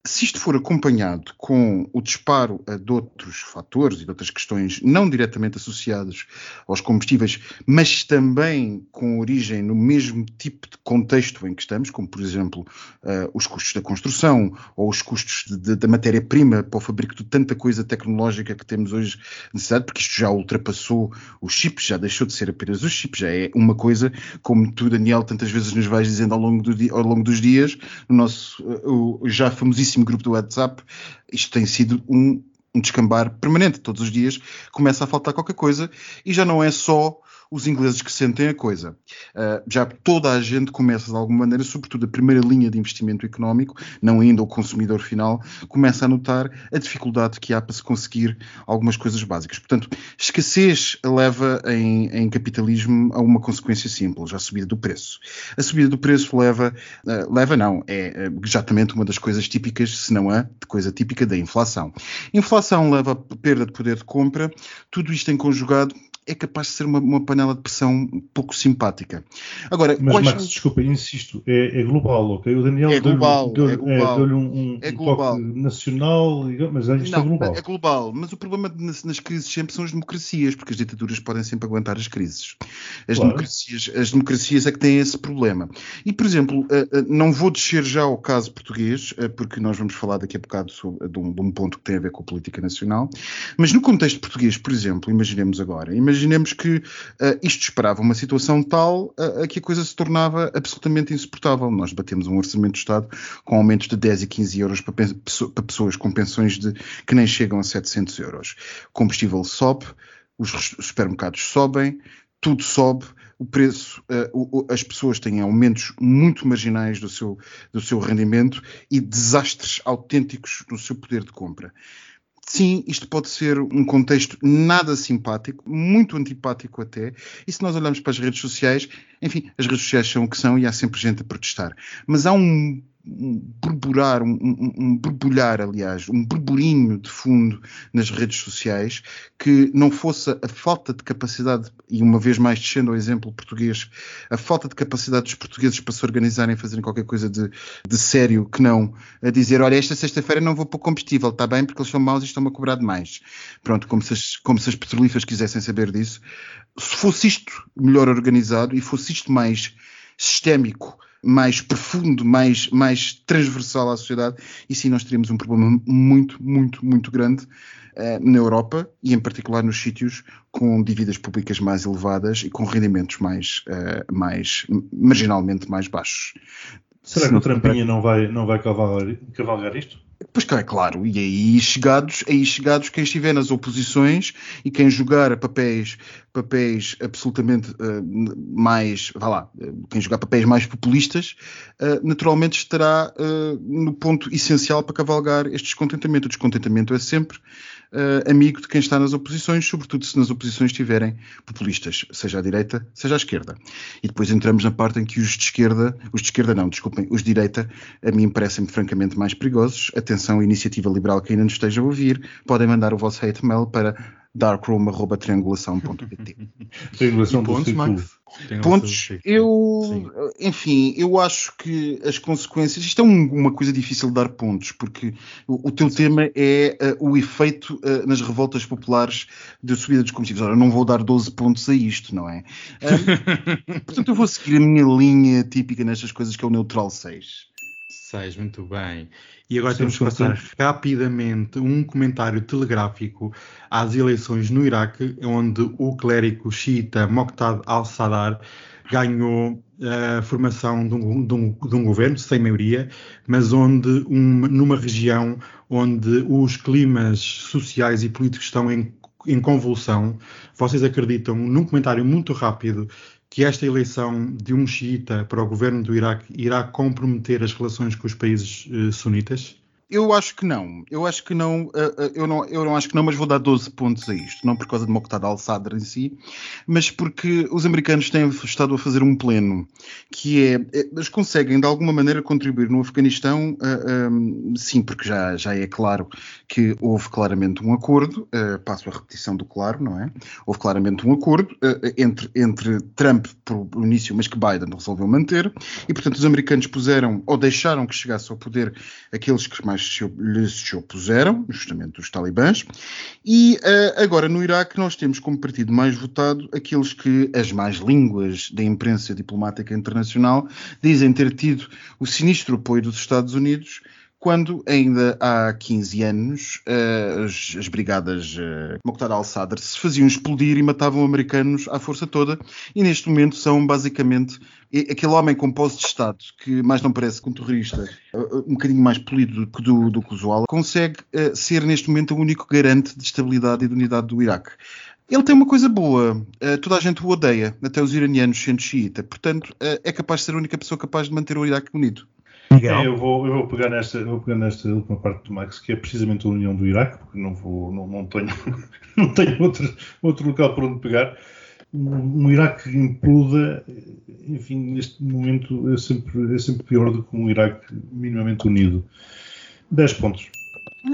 se isto for acompanhado com o disparo de outros fatores e de outras questões não diretamente associadas aos combustíveis, mas também com origem no mesmo tipo de contexto em que estamos, como por exemplo uh, os custos da construção ou os custos da matéria-prima para o fabrico de tanta coisa tecnológica que temos hoje necessidade, porque isto já ultrapassou os chips, já deixou de ser apenas os chips, já é uma coisa, como tu, Daniel, tantas vezes nos vais dizendo ao longo, do, ao longo dos dias, no nosso uh, já famosíssimo grupo do WhatsApp, isto tem sido um, um descambar permanente. Todos os dias começa a faltar qualquer coisa e já não é só os ingleses que sentem a coisa. Uh, já toda a gente começa, de alguma maneira, sobretudo a primeira linha de investimento económico, não ainda o consumidor final, começa a notar a dificuldade que há para se conseguir algumas coisas básicas. Portanto, escassez leva em, em capitalismo a uma consequência simples, a subida do preço. A subida do preço leva, uh, leva não, é uh, exatamente uma das coisas típicas, se não é de coisa típica da inflação. Inflação leva a perda de poder de compra, tudo isto em conjugado é capaz de ser uma, uma panela de pressão pouco simpática. Agora, Mas, quais... Max, desculpa, insisto, é, é, global, ok? O Daniel é global, deu-lhe é global. É, um, um, é global. Um nacional, mas isto Não, é global. É global, mas o problema nas, nas, crises sempre são as democracias, porque as ditaduras podem sempre aguentar as crises. As, claro. democracias, as democracias é que têm esse problema. E, por exemplo, eh, eh, não vou descer já ao caso português, eh, porque nós vamos falar daqui a bocado sobre, de, um, de um ponto que tem a ver com a política nacional, mas no contexto português, por exemplo, imaginemos agora, imaginemos que uh, isto esperava uma situação tal uh, que a coisa se tornava absolutamente insuportável. Nós batemos um orçamento do Estado com aumentos de 10 e 15 euros para, para pessoas com pensões de, que nem chegam a 700 euros. O combustível sobe, os supermercados sobem, tudo sobe, o preço, uh, as pessoas têm aumentos muito marginais do seu, do seu rendimento e desastres autênticos no seu poder de compra sim, isto pode ser um contexto nada simpático, muito antipático até, e se nós olharmos para as redes sociais, enfim, as redes sociais são o que são e há sempre gente a protestar. Mas há um burburar, um, um, um borbulhar, aliás, um burburinho de fundo nas redes sociais que não fosse a falta de capacidade, e uma vez mais descendo ao exemplo português, a falta de capacidade dos portugueses para se organizarem e fazerem qualquer coisa de, de sério que não a dizer, olha, esta sexta-feira não vou pôr combustível, está bem, porque eles são maus e estão-me a cobrar demais. Pronto, como se, as, como se as petrolíferas quisessem saber disso. Se fosse isto melhor organizado e fosse isto mais sistémico, mais profundo, mais, mais transversal à sociedade, e sim nós teríamos um problema muito, muito, muito grande uh, na Europa e em particular nos sítios com dívidas públicas mais elevadas e com rendimentos mais, uh, mais marginalmente mais baixos. Será que o Trampinha não vai, não vai cavalgar, cavalgar isto? Pois é claro, e aí chegados, aí chegados quem estiver nas oposições e quem jogar papéis, papéis absolutamente uh, mais, vá lá, quem jogar papéis mais populistas, uh, naturalmente estará uh, no ponto essencial para cavalgar este descontentamento. O descontentamento é sempre uh, amigo de quem está nas oposições, sobretudo se nas oposições estiverem populistas, seja à direita, seja à esquerda. E depois entramos na parte em que os de esquerda, os de esquerda não, desculpem, os de direita, a mim parecem-me francamente mais perigosos. Atenção, iniciativa liberal que ainda nos esteja a ouvir, podem mandar o vosso hate mail para darkroom.triangulação.pt. Triangulação. Max? Tem Pontos, eu, Sim. enfim, eu acho que as consequências, isto é um- uma coisa difícil de dar pontos, porque o, o teu tema é eh, o efeito eh, nas revoltas populares da subida dos combustíveis. Ora, eu não vou dar 12 pontos a isto, não é? [LAUGHS] Ah, portanto, eu vou seguir a minha linha típica nestas coisas, que é o neutral 6. Muito bem. E agora Sim, temos que passar rapidamente um comentário telegráfico às eleições no Iraque, onde o clérigo xiita Moqtada al-Sadar ganhou a formação de um, de um- de um governo sem maioria, mas onde um- numa região onde os climas sociais e políticos estão em, em convulsão. Vocês acreditam, num comentário muito rápido, que esta eleição de um xiita para o governo do Iraque irá comprometer as relações com os países eh, sunitas? Eu acho que não. Eu acho que não, eh, eh, eu não. Eu não acho que não, mas vou dar 12 pontos a isto. Não por causa de Moqtada al-Sadr em si, mas porque os americanos têm estado a fazer um pleno, que é, eh, eles conseguem de alguma maneira contribuir no Afeganistão, eh, ehm, sim, porque já, já é claro que houve claramente um acordo, eh, passo a repetição do claro, não é? Houve claramente um acordo eh, entre, entre Trump por início, mas que Biden resolveu manter, e portanto os americanos puseram, ou deixaram que chegasse ao poder aqueles que mais se, op- lhes se opuseram, justamente os talibãs, e eh, agora no Iraque nós temos como partido mais votado aqueles que as más línguas da imprensa diplomática internacional dizem ter tido o sinistro apoio dos Estados Unidos quando ainda há 15 anos eh, as, as brigadas uh, Moqtada al-Sadr se faziam explodir e matavam americanos à força toda e neste momento são basicamente aquele homem com posse de Estado que mais não parece que um terrorista eh, um bocadinho mais polido do que, do, do usual consegue eh, ser neste momento o único garante de estabilidade e de unidade do Iraque. Ele tem uma coisa boa, eh, toda a gente o odeia, até os iranianos sendo xiita, portanto eh, é capaz de ser a única pessoa capaz de manter o Iraque unido. É, eu, vou, eu vou pegar nesta, vou pegar nesta última parte do Max, que é precisamente a União do Iraque, porque não, vou, não, não tenho, [LAUGHS] não tenho outro, outro local por onde pegar. Um, um Iraque que imploda, enfim, neste momento é sempre, é sempre pior do que um Iraque minimamente unido. 10 pontos.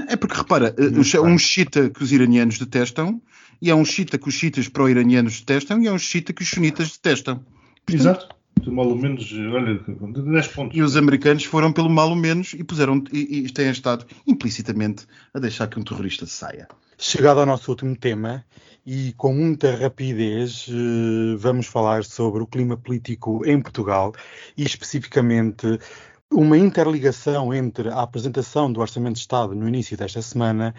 É porque repara, eh, um xiita que os iranianos detestam, e há um xiita que os xiitas pró-iranianos detestam, e há um xiita que os sunitas detestam. Exato. Mal ou menos, olha, 10 pontos. E os americanos foram pelo mal ou menos e puseram e, e têm estado implicitamente a deixar que um terrorista saia. Chegado ao nosso último tema, e com muita rapidez, eh, vamos falar sobre o clima político em Portugal e especificamente uma interligação entre a apresentação do Orçamento de Estado no início desta semana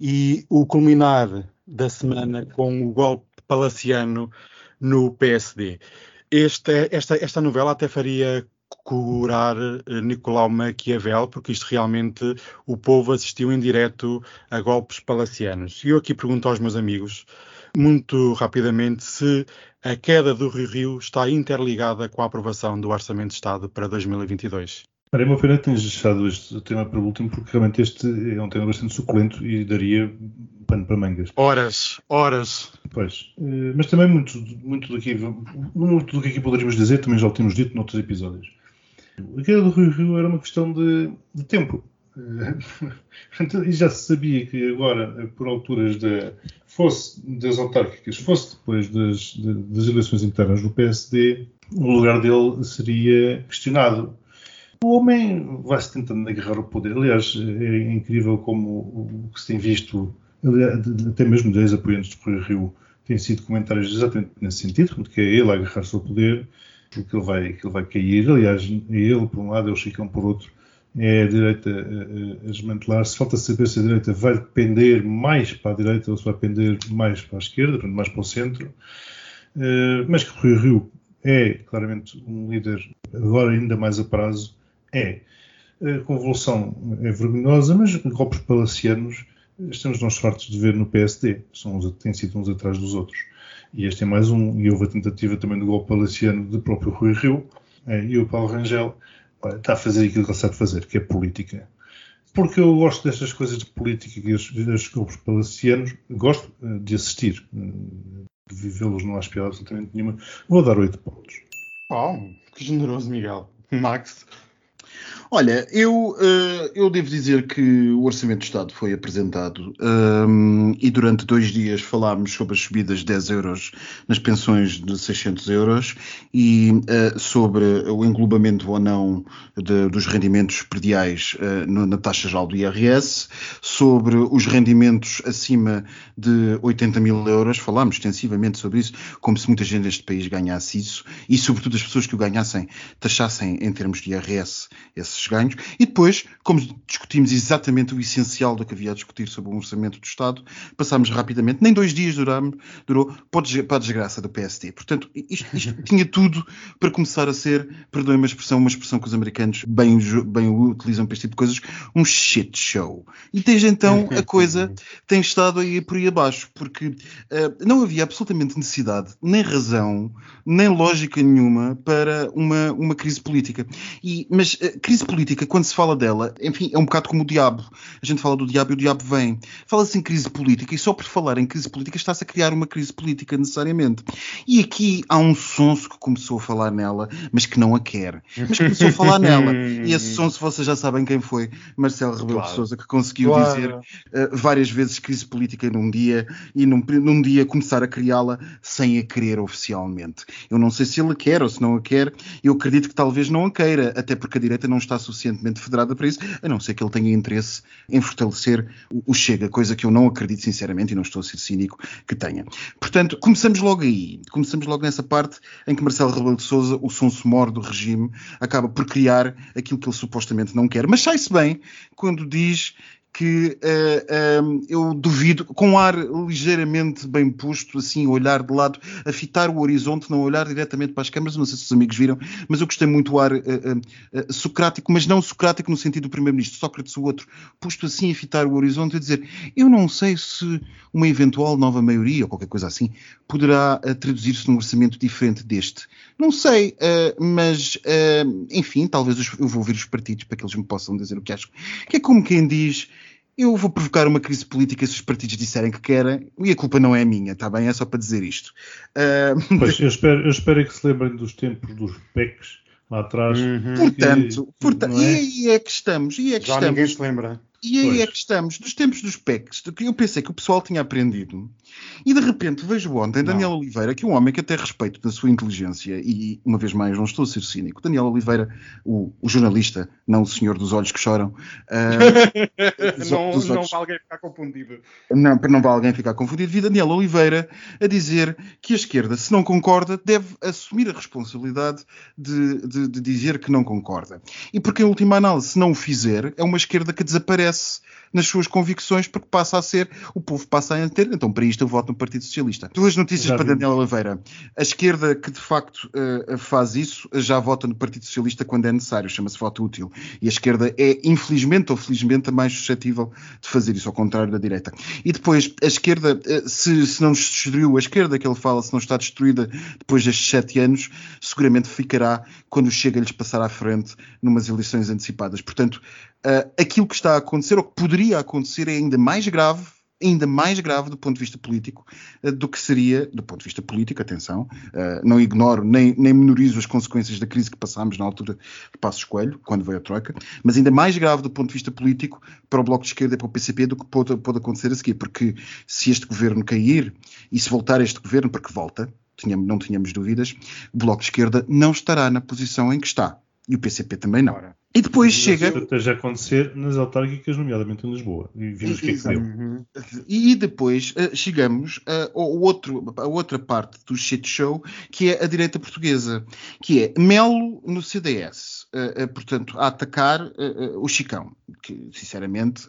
e o culminar da semana com o golpe palaciano no PSD. Esta, esta, esta novela até faria curar eh, Nicolau Maquiavel, porque isto realmente o povo assistiu em direto a golpes palacianos. E eu aqui pergunto aos meus amigos, muito rapidamente, se a queda do Rio Rio está interligada com a aprovação do Orçamento de Estado para 2022. Pena que tenhas deixado este tema para o último, porque realmente este é um tema bastante suculento e daria pano para mangas. Horas, horas. Pois. Eh, Mas também muito, muito, do que, muito do que aqui poderíamos dizer, também já o temos dito noutros episódios. A queda do Rio Rio era uma questão de, de tempo. [LAUGHS] E já se sabia que agora, por alturas da, fosse das autárquicas, fosse depois das, das eleições internas do PSD, o lugar dele seria questionado. O homem vai-se tentando agarrar o poder. Aliás, é incrível como o que se tem visto, até mesmo dos apoiantes do Rio Rio, têm sido comentários exatamente nesse sentido, que é ele agarrar-se ao poder, que ele, vai, que ele vai cair. Aliás, é ele por um lado, eles ficam por outro. É a direita a, a desmantelar-se. Falta saber se a direita vai pender mais para a direita ou se vai pender mais para a esquerda, mais para o centro. Uh, mas que o Rio é claramente um líder, agora ainda mais a prazo, é. A convulsão é vergonhosa, mas golpes palacianos estamos nós fartos de ver no PSD. São uns, têm sido uns atrás dos outros. E este é mais um, e houve a tentativa também do golpe palaciano do próprio Rui Rio, é, e o Paulo Rangel está a fazer aquilo que ele sabe fazer, que é política. Porque eu gosto destas coisas de política e estes golpes palacianos, gosto uh, de assistir, uh, de vivê-los não há piada absolutamente nenhuma. Vou dar 8 pontos. Oh, que generoso, Miguel. Max, Olha, eu, uh, eu devo dizer que o Orçamento de Estado foi apresentado um, e durante dois dias falámos sobre as subidas de 10 euros nas pensões de 600 euros e uh, sobre o englobamento ou não de, dos rendimentos prediais uh, na taxa geral do IRS, sobre os rendimentos acima de 80 mil euros, falámos extensivamente sobre isso, como se muita gente deste país ganhasse isso e sobretudo as pessoas que o ganhassem taxassem em termos de IRS esses ganhos. E depois, como discutimos exatamente o essencial do que havia a discutir sobre o orçamento do Estado, passámos rapidamente, nem dois dias duramos, durou, para a desgraça do PSD. Portanto, isto, isto [LAUGHS] tinha tudo para começar a ser, perdoem-me a expressão, uma expressão que os americanos bem, bem utilizam para este tipo de coisas, um shit show. E desde então a coisa [LAUGHS] tem estado aí por aí abaixo, porque uh, não havia absolutamente necessidade, nem razão, nem lógica nenhuma para uma, uma crise política. E, mas uh, crise política, quando se fala dela, enfim, é um bocado como o diabo. A gente fala do diabo e o diabo vem. Fala-se em crise política e só por falar em crise política está-se a criar uma crise política necessariamente. E aqui há um sonso que começou a falar nela, mas que não a quer. Mas começou a falar nela. E esse sonso, vocês já sabem quem foi, Marcelo Rebelo claro. de Sousa, que conseguiu claro. dizer uh, várias vezes crise política num dia e num, num dia começar a criá-la sem a querer oficialmente. Eu não sei se ele a quer ou se não a quer. Eu acredito que talvez não a queira, até porque a direita não está suficientemente federada para isso, a não ser que ele tenha interesse em fortalecer o Chega, coisa que eu não acredito sinceramente e não estou a ser cínico que tenha. Portanto, começamos logo aí, começamos logo nessa parte em que Marcelo Rebelo de Sousa, o sonso mor do regime, acaba por criar aquilo que ele supostamente não quer, mas sai-se bem quando diz que uh, uh, eu duvido, com um ar ligeiramente bem posto, assim, olhar de lado, a fitar o horizonte, não olhar diretamente para as câmaras, não sei se os amigos viram, mas eu gostei muito do ar uh, socrático, mas não socrático no sentido do primeiro-ministro, Sócrates o outro, posto assim a fitar o horizonte e dizer, eu não sei se uma eventual nova maioria, ou qualquer coisa assim, poderá traduzir-se num orçamento diferente deste. Não sei, mas, enfim, talvez eu vou ouvir os partidos para que eles me possam dizer o que acham. Que é como quem diz eu vou provocar uma crise política se os partidos disserem que querem, e a culpa não é minha, está bem? É só para dizer isto. Uh... Pois, eu espero, eu espero que se lembrem dos tempos dos PECs lá atrás. Uhum. Portanto, portanto é? e aí é que estamos. E é que Já estamos. ninguém se lembra. E aí pois. é que estamos, dos tempos dos PECs, que eu pensei que o pessoal tinha aprendido, e de repente vejo ontem Daniel não. Oliveira, que é um homem que até respeito da sua inteligência, e uma vez mais não estou a ser cínico, Daniel Oliveira, o, o jornalista, não o senhor dos olhos que choram. [LAUGHS] Uh, não, olhos, não vai alguém ficar confundido. Não, para não vai alguém ficar confundido, vi Daniel Oliveira a dizer que a esquerda, se não concorda, deve assumir a responsabilidade de, de, de dizer que não concorda. E porque, em última análise, se não o fizer, é uma esquerda que desaparece nas suas convicções, porque passa a ser, o povo passa a ter. Então, para isto, eu voto no Partido Socialista. Duas notícias já para. Daniel Oliveira. A esquerda que de facto uh, faz isso já vota no Partido Socialista quando é necessário, chama-se voto útil. E a esquerda é, infelizmente ou felizmente, a mais suscetível de fazer isso, ao contrário da direita. E depois, a esquerda, uh, se, se não destruiu a esquerda que ele fala, se não está destruída depois destes sete anos, seguramente ficará quando chega-lhes passar à frente numas eleições antecipadas. Portanto, uh, aquilo que está a acontecer, ou que poderia acontecer, é ainda mais grave ainda mais grave do ponto de vista político uh, do que seria, do ponto de vista político, atenção, uh, não ignoro nem, nem menorizo as consequências da crise que passámos na altura de Passos Coelho, quando veio a Troika, mas ainda mais grave do ponto de vista político para o Bloco de Esquerda e para o PCP do que pode, pode acontecer a seguir, porque se este governo cair e se voltar este governo, porque volta, tínhamos, não tínhamos dúvidas, o Bloco de Esquerda não estará na posição em que está. E o PCP também não. Ora. E depois chega. esteja a acontecer nas autárquicas, nomeadamente em Lisboa. E vimos o que é que deu. Uhum. E depois uh, chegamos uh, ao outro, a outra parte do shit show, que é a direita portuguesa, que é Melo no CDS. Uh, uh, portanto, a atacar o Chicão. Que, sinceramente,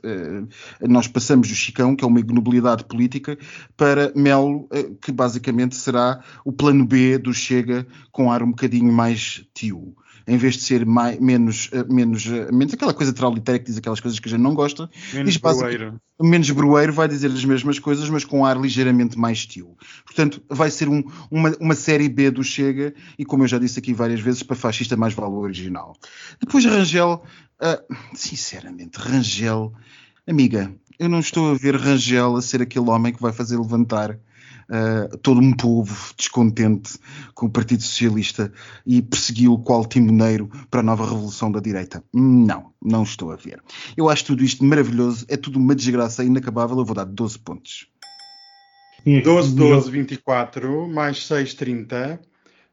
nós passamos do Chicão, que é uma ignobilidade política, para Melo, que basicamente será o plano B do Chega, com ar um bocadinho mais tio em vez de ser mais, menos, eh, menos, eh, menos aquela coisa traulitéria que diz aquelas coisas que a gente não gosta, menos brueiro. menos brueiro, vai dizer as mesmas coisas, mas com ar ligeiramente mais tio. Portanto, vai ser um, uma, uma série B do Chega, e como eu já disse aqui várias vezes, para fascista mais vale o original. Depois Rangel, uh, sinceramente, Rangel, amiga, eu não estou a ver Rangel a ser aquele homem que vai fazer levantar uh, todo um povo descontente com o Partido Socialista e perseguiu-o qual timoneiro para a nova revolução da direita. Não, não estou a ver. Eu acho tudo isto maravilhoso, é tudo uma desgraça inacabável, eu vou dar 12 pontos. 12, 12, 24, mais 6, 30.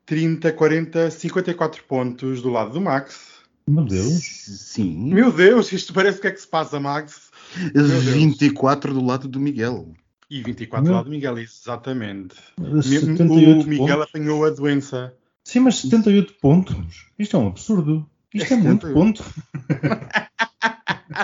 30, 40, 54 pontos do lado do Max. Meu Deus. Sim. Meu Deus, isto parece o que é que se passa, Max. 24 do lado do Miguel. E 24 do lado do Miguel, exatamente. O Miguel pontos. apanhou a doença. Sim, mas 78 pontos. Isto é um absurdo. Isto é muito ponto. [LAUGHS]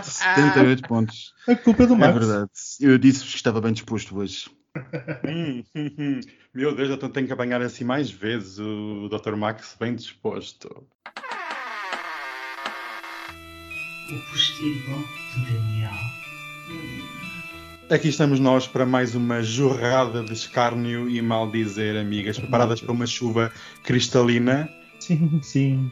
78 pontos. A culpa é do Max. É verdade. Eu disse-vos que estava bem disposto hoje. [LAUGHS] Meu Deus, então tenho que apanhar assim mais vezes o Dr. Max bem disposto. O postigo de Daniel. Aqui estamos nós para mais uma jorrada de escárnio e maldizer, amigas, preparadas para uma chuva cristalina. Sim, sim.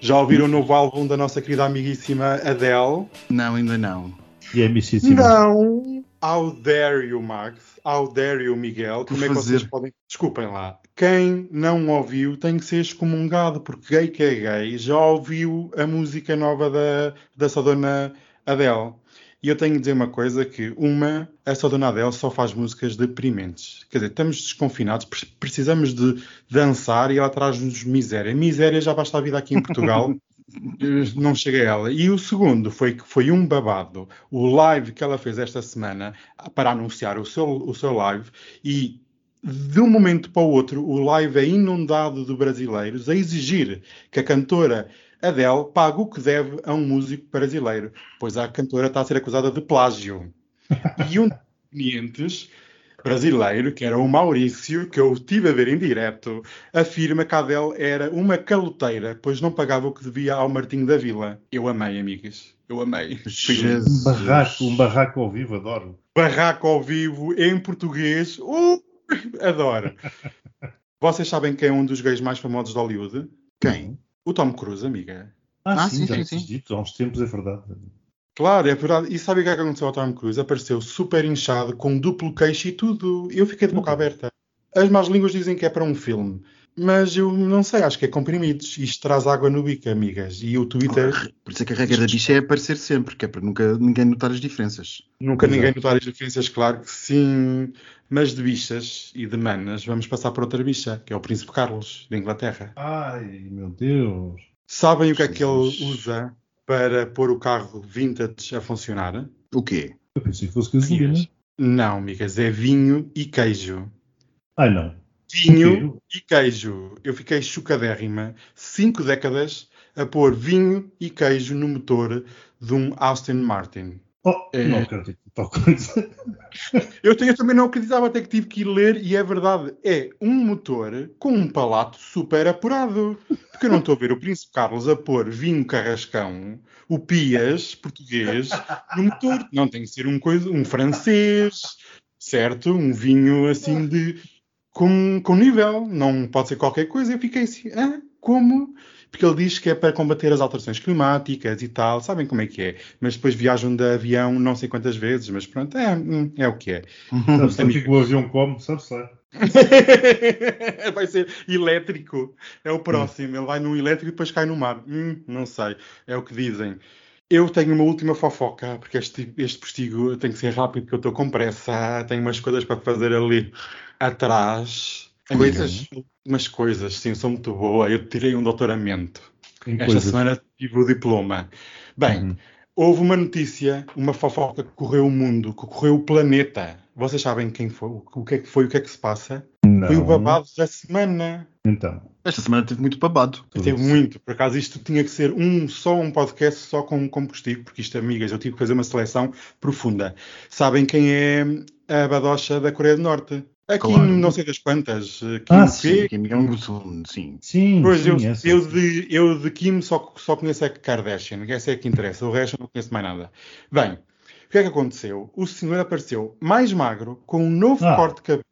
Já ouviram o novo álbum da nossa querida amiguíssima Adele? Não, ainda não. E é amicíssimo. Não! How dare you, Max? How dare you, Miguel? Como é que vocês podem... Desculpem lá. Quem não ouviu tem que ser excomungado, porque gay que é gay já ouviu a música nova da, da sua dona Adele. E eu tenho que dizer uma coisa, que uma, essa dona Adele só faz músicas deprimentes. Quer dizer, estamos desconfinados, precisamos de dançar e ela traz-nos miséria. Miséria já basta a vida aqui em Portugal. [LAUGHS] não chega a ela. E o segundo foi que foi um babado. O live que ela fez esta semana para anunciar o seu, o seu live e de um momento para o outro o live é inundado de brasileiros a exigir que a cantora Adele paga o que deve a um músico brasileiro, pois a cantora está a ser acusada de plágio. E um dos clientes brasileiro, que era o Maurício, que eu tive a ver em direto, afirma que a Adele era uma caloteira, pois não pagava o que devia ao Martinho da Vila. Eu amei, amigas. Eu amei. Um barraco, um barraco ao vivo, adoro. Barraco ao vivo, em português. Uh, adoro. [LAUGHS] Vocês sabem quem é um dos gays mais famosos de Hollywood? Quem? O Tom Cruise, amiga. Ah, Ah, sim, sim, já sim, dito há uns tempos, é verdade. Claro, é verdade. E sabe o que é que aconteceu ao Tom Cruise? Apareceu super inchado, com duplo queixo e tudo. Eu fiquei de boca aberta. As más línguas dizem que é para um filme. Mas eu não sei, acho que é comprimidos. Isto traz água no bico, amigas. E o Twitter, Por isso é que a regra da bicha é aparecer sempre, que é para nunca ninguém notar as diferenças. nunca Exato. ninguém notar as diferenças, claro que sim. Mas de bichas e de manas, vamos passar por outra bicha, que é o Príncipe Carlos, de Inglaterra. Ai, meu Deus. Sabem o que é que ele usa para pôr o carro vintage a funcionar? O quê? Eu pensei que fosse gasolina. Não, amigas, é vinho e queijo. Ai, não. Vinho e queijo. Eu fiquei chocadérrima. Cinco décadas a pôr vinho e queijo no motor de um Aston Martin. Oh, É. não acredito em tal coisa. [LAUGHS] Eu, te- eu também não acreditava, até que tive que ir ler, e é verdade. É um motor com um palato super apurado. Porque eu não estou a ver o Príncipe Carlos a pôr vinho carrascão, o Pias, português, no motor. Não tem que ser um, coisa, um francês, certo? Um vinho assim de. Com, com nível. Não pode ser qualquer coisa. Eu fiquei assim, ah, como? porque ele diz que é para combater as alterações climáticas e tal, sabem como é que é. Mas depois viajam de avião não sei quantas vezes, mas pronto, é, hum, é o que é. Sabe, sabe o que que o avião come? Sabe-se lá. [LAUGHS] vai ser elétrico. É o próximo. Ele vai num elétrico e depois cai no mar. Hum, não sei. É o que dizem. Eu tenho uma última fofoca, porque este, este postigo tem que ser rápido, porque eu estou com pressa. Tenho umas coisas para fazer ali atrás. Coisas, umas coisas, sim, sou muito boa. Eu tirei um doutoramento. Em Esta coisas. semana tive o diploma. Bem, Uhum. houve uma notícia, uma fofoca que correu o mundo, que correu o planeta. Vocês sabem quem foi? O que é que foi? O que é que se passa? Não. Foi o babado da semana. Então. Esta semana teve muito babado. Teve muito. Por acaso isto tinha que ser um só um podcast só com, com postigo, porque isto, amigas, eu tive que fazer uma seleção profunda. Sabem quem é a badocha da Coreia do Norte? Aqui Claro. não sei das quantas. eh, Kim Ah, P. Kim Jong-un, sim. Sim, Pois, sim, eu, essa. eu, de, eu de Kim só, só conheço a Kardashian, essa é a que interessa, o resto eu não conheço mais nada. Bem, o que é que aconteceu? O senhor apareceu mais magro, com um novo Ah. corte de cabelo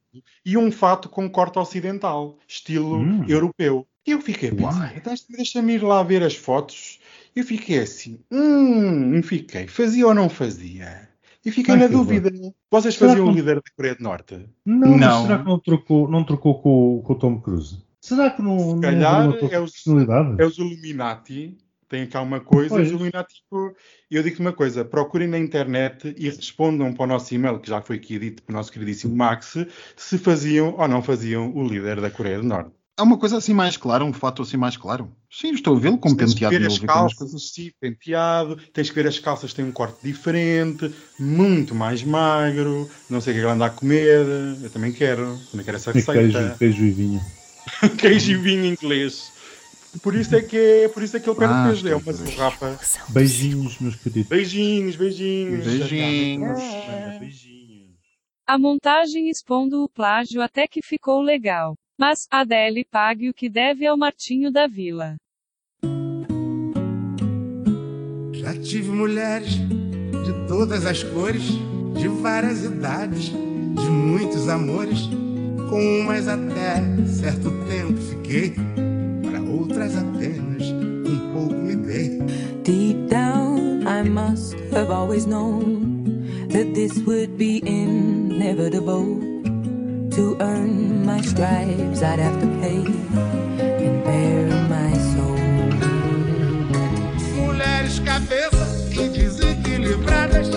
e um fato com corte ocidental, estilo Hum. europeu. E eu fiquei, Uai. "Uai, deixa- deixa-me ir lá ver as fotos. Eu fiquei assim, hum, fiquei, fazia ou não fazia? E fiquei Ai, na dúvida. Vocês Será faziam o não- líder da Coreia do Norte? Não, Não. será que não trocou, não trocou com, com o Tom Cruise? Será que não, não calhar troca é de o- personalidade? É os Illuminati. Tem cá uma coisa, Pois. os Illuminati, tipo, eu digo-te uma coisa, procurem na internet e respondam para o nosso e-mail, que já foi aqui dito pelo nosso queridíssimo Max, se faziam ou não faziam o líder da Coreia do Norte. Há uma coisa assim mais clara, um fato assim mais claro. Sim, estou a vê-lo com tens que penteado ver as novo e com umas calças, coisas. sim, penteado, tens que ver as calças, têm um corte diferente, muito mais magro, não sei o que ele anda a comer, eu também quero, também quero essa E queijo, receita. queijo e vinho. [LAUGHS] Queijo e vinho inglês. Por isso é que, é, por isso é que ele perde Ah, peso, é uma pois. zurrapa. Beijinhos, meus queridos. Beijinhos, beijinhos. Beijinhos. Beijinhos. A montagem expondo o plágio até que ficou legal. Mas, Adele pague o que deve ao Martinho da Vila. Já tive mulheres de todas as cores, de várias idades, de muitos amores. Com umas até certo tempo fiquei, para outras apenas um pouco me dei. Deep down, I must have always known that this would be inevitable. To earn my stripes, I'd have to pay and bare my soul. Mulheres cabeças e desequilibradas,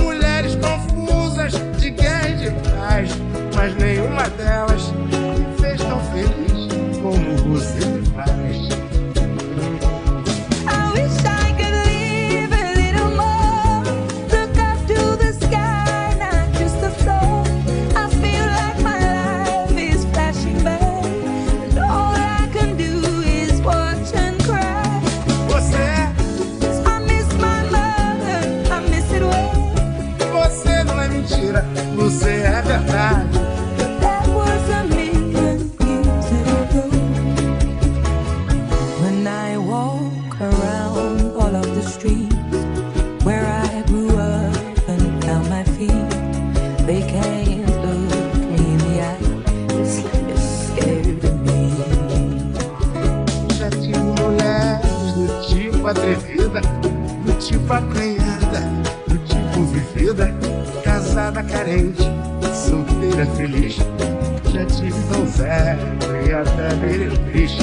mulheres confusas de guerra e de paz, mas nenhuma delas acanhada, do tipo vivida, casada carente, solteira feliz. Já tive donzela e até meretriz.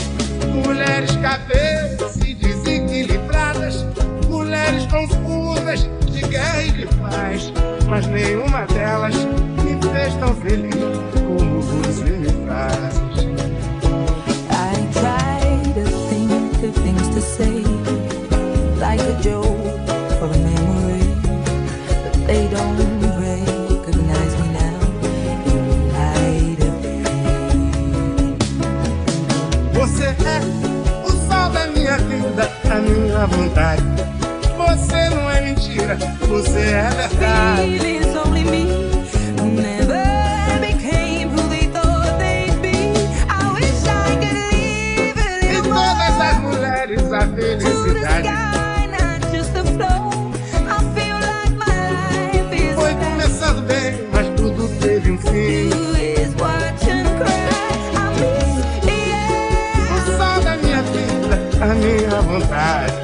Mulheres cabeças e desequilibradas, mulheres confusas de guerra e de paz, mas nenhuma delas me fez tão feliz como você me faz. I try to think things to say, like a à vontade. Você não é mentira, você é verdade. A felicidade foi começando bem, mas tudo teve um fim. a minha vontade.